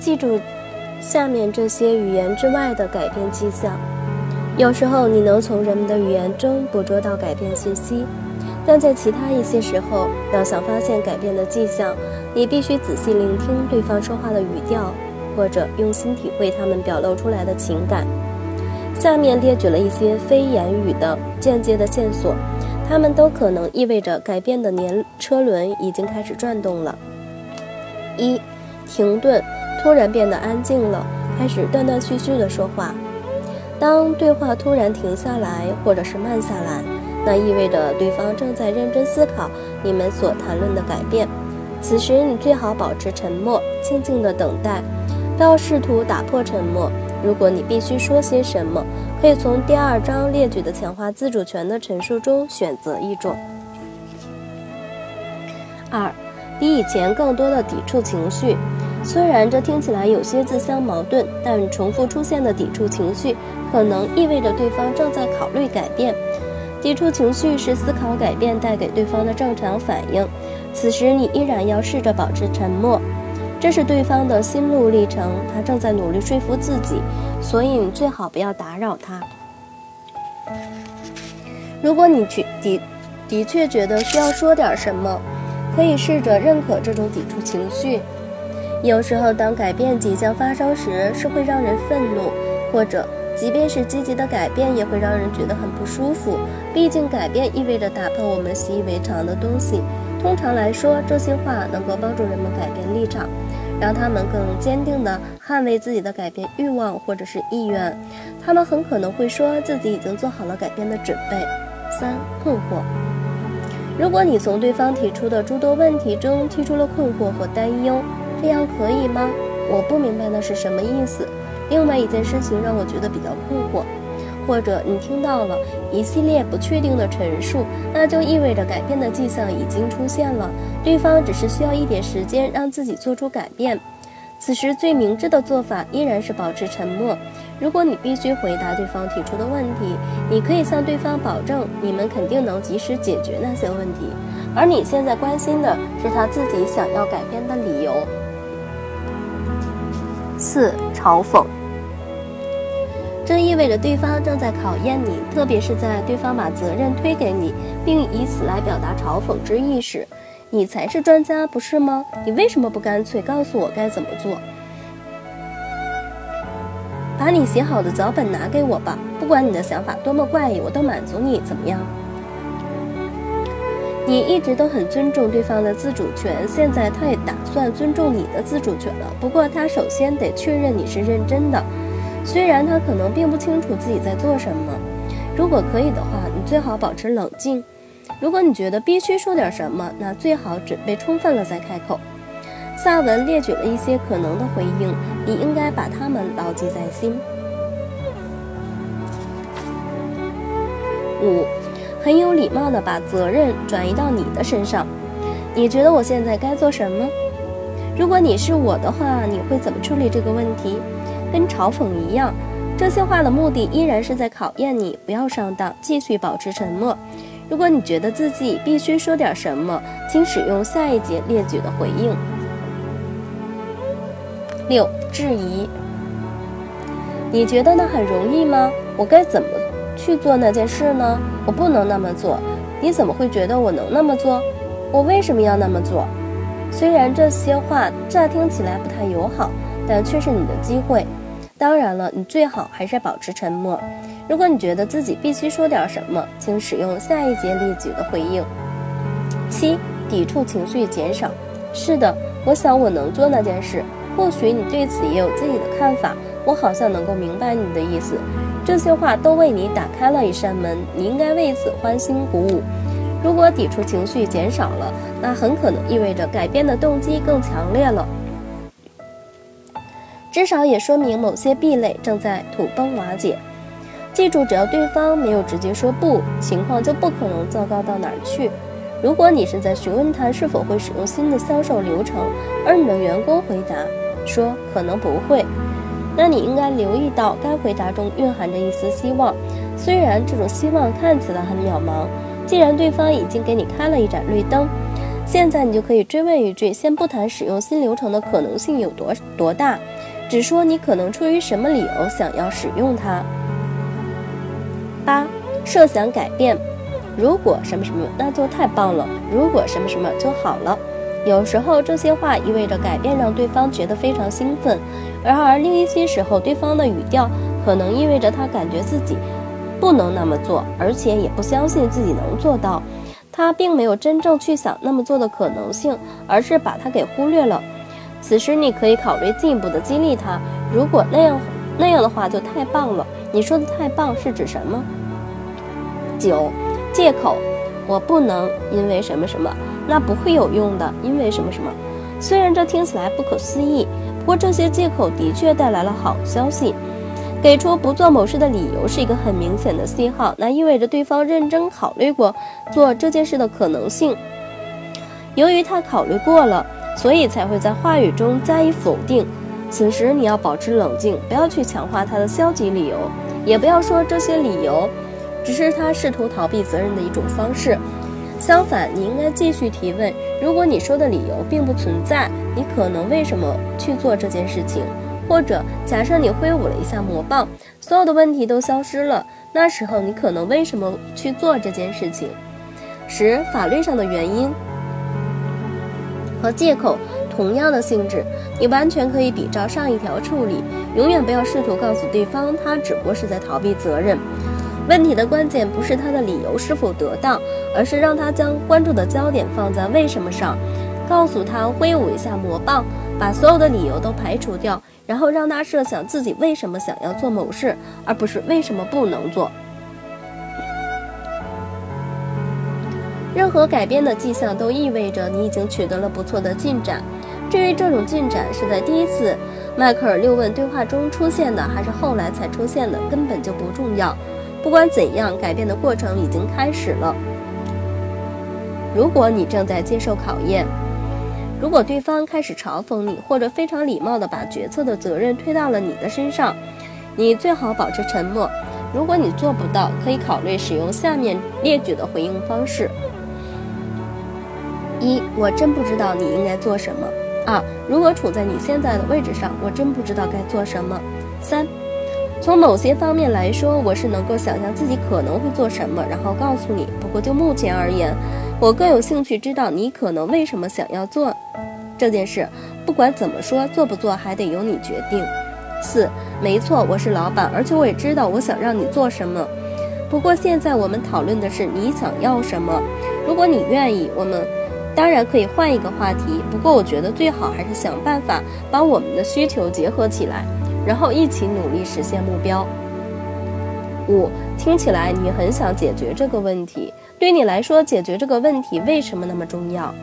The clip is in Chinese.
记住下面这些语言之外的改变迹象。有时候你能从人们的语言中捕捉到改变信息，但在其他一些时候，要想发现改变的迹象，你必须仔细聆听对方说话的语调，或者用心体会他们表露出来的情感。下面列举了一些非言语的间接的线索，它们都可能意味着改变的年车轮已经开始转动了。一，停顿，突然变得安静了，开始断断续续的说话。当对话突然停下来，或者是慢下来，那意味着对方正在认真思考你们所谈论的改变。此时你最好保持沉默，静静的等待，不要试图打破沉默。如果你必须说些什么，可以从第二章列举的强化自主权的陈述中选择一种。二，比以前更多的抵触情绪。虽然这听起来有些自相矛盾，但重复出现的抵触情绪可能意味着对方正在考虑改变。抵触情绪是思考改变带给对方的正常反应。此时你依然要试着保持沉默，这是对方的心路历程，他正在努力说服自己，所以你最好不要打扰他。如果你去的的确觉得需要说点什么，可以试着认可这种抵触情绪。有时候，当改变即将发生时，是会让人愤怒，或者即便是积极的改变，也会让人觉得很不舒服。毕竟，改变意味着打破我们习以为常的东西。通常来说，这些话能够帮助人们改变立场，让他们更坚定地捍卫自己的改变欲望或者是意愿。他们很可能会说自己已经做好了改变的准备。三、困惑。如果你从对方提出的诸多问题中提出了困惑或担忧，这样可以吗？我不明白那是什么意思。另外一件事情让我觉得比较困惑，或者你听到了一系列不确定的陈述，那就意味着改变的迹象已经出现了，对方只是需要一点时间让自己做出改变。此时最明智的做法依然是保持沉默。如果你必须回答对方提出的问题，你可以向对方保证，你们肯定能及时解决那些问题，而你现在关心的是他自己想要改变的理由。四、嘲讽，这意味着对方正在考验你，特别是在对方把责任推给你，并以此来表达嘲讽之意时。你才是专家，不是吗？你为什么不干脆告诉我该怎么做？把你写好的脚本拿给我吧，不管你的想法多么怪异，我都满足你，怎么样？你一直都很尊重对方的自主权，现在他也打算尊重你的自主权了。不过他首先得确认你是认真的，虽然他可能并不清楚自己在做什么。如果可以的话，你最好保持冷静。如果你觉得必须说点什么，那最好准备充分了再开口。萨文列举了一些可能的回应，你应该把它们牢记在心。五，很有礼貌地把责任转移到你的身上。你觉得我现在该做什么？如果你是我的话，你会怎么处理这个问题？跟嘲讽一样，这些话的目的依然是在考验你，不要上当，继续保持沉默。如果你觉得自己必须说点什么，请使用下一节列举的回应。六、质疑。你觉得那很容易吗？我该怎么去做那件事呢？我不能那么做。你怎么会觉得我能那么做？我为什么要那么做？虽然这些话乍听起来不太友好，但却是你的机会。当然了，你最好还是保持沉默。如果你觉得自己必须说点什么，请使用下一节列举的回应。七、抵触情绪减少。是的，我想我能做那件事。或许你对此也有自己的看法，我好像能够明白你的意思。这些话都为你打开了一扇门，你应该为此欢欣鼓舞。如果抵触情绪减少了，那很可能意味着改变的动机更强烈了，至少也说明某些壁垒正在土崩瓦解。记住，只要对方没有直接说不，情况就不可能糟糕到哪儿去。如果你是在询问他是否会使用新的销售流程，而你的员工回答说可能不会，那你应该留意到该回答中蕴含着一丝希望，虽然这种希望看起来很渺茫。既然对方已经给你开了一盏绿灯，现在你就可以追问一句：先不谈使用新流程的可能性有多多大，只说你可能出于什么理由想要使用它。八，设想改变。如果什么什么，那就太棒了；如果什么什么就好了。有时候这些话意味着改变让对方觉得非常兴奋，然而另一些时候，对方的语调可能意味着他感觉自己不能那么做，而且也不相信自己能做到。他并没有真正去想那么做的可能性，而是把它给忽略了。此时你可以考虑进一步的激励他。如果那样那样的话就太棒了。你说的太棒是指什么？九。借口，我不能因为什么什么，那不会有用的。因为什么什么，虽然这听起来不可思议，不过这些借口的确带来了好消息。给出不做某事的理由是一个很明显的信号，那意味着对方认真考虑过做这件事的可能性。由于他考虑过了，所以才会在话语中加以否定。此时你要保持冷静，不要去强化他的消极理由，也不要说这些理由。只是他试图逃避责任的一种方式。相反，你应该继续提问：如果你说的理由并不存在，你可能为什么去做这件事情？或者假设你挥舞了一下魔棒，所有的问题都消失了，那时候你可能为什么去做这件事情？十、法律上的原因和借口同样的性质，你完全可以比照上一条处理。永远不要试图告诉对方他只不过是在逃避责任。问题的关键不是他的理由是否得当，而是让他将关注的焦点放在为什么上。告诉他挥舞一下魔棒，把所有的理由都排除掉，然后让他设想自己为什么想要做某事，而不是为什么不能做。任何改变的迹象都意味着你已经取得了不错的进展。至于这种进展是在第一次迈克尔六问对话中出现的，还是后来才出现的，根本就不重要。不管怎样，改变的过程已经开始了。如果你正在接受考验，如果对方开始嘲讽你，或者非常礼貌地把决策的责任推到了你的身上，你最好保持沉默。如果你做不到，可以考虑使用下面列举的回应方式：一，我真不知道你应该做什么；二，如果处在你现在的位置上，我真不知道该做什么；三。从某些方面来说，我是能够想象自己可能会做什么，然后告诉你。不过就目前而言，我更有兴趣知道你可能为什么想要做这件事。不管怎么说，做不做还得由你决定。四，没错，我是老板，而且我也知道我想让你做什么。不过现在我们讨论的是你想要什么。如果你愿意，我们当然可以换一个话题。不过我觉得最好还是想办法把我们的需求结合起来。然后一起努力实现目标。五，听起来你很想解决这个问题。对你来说，解决这个问题为什么那么重要？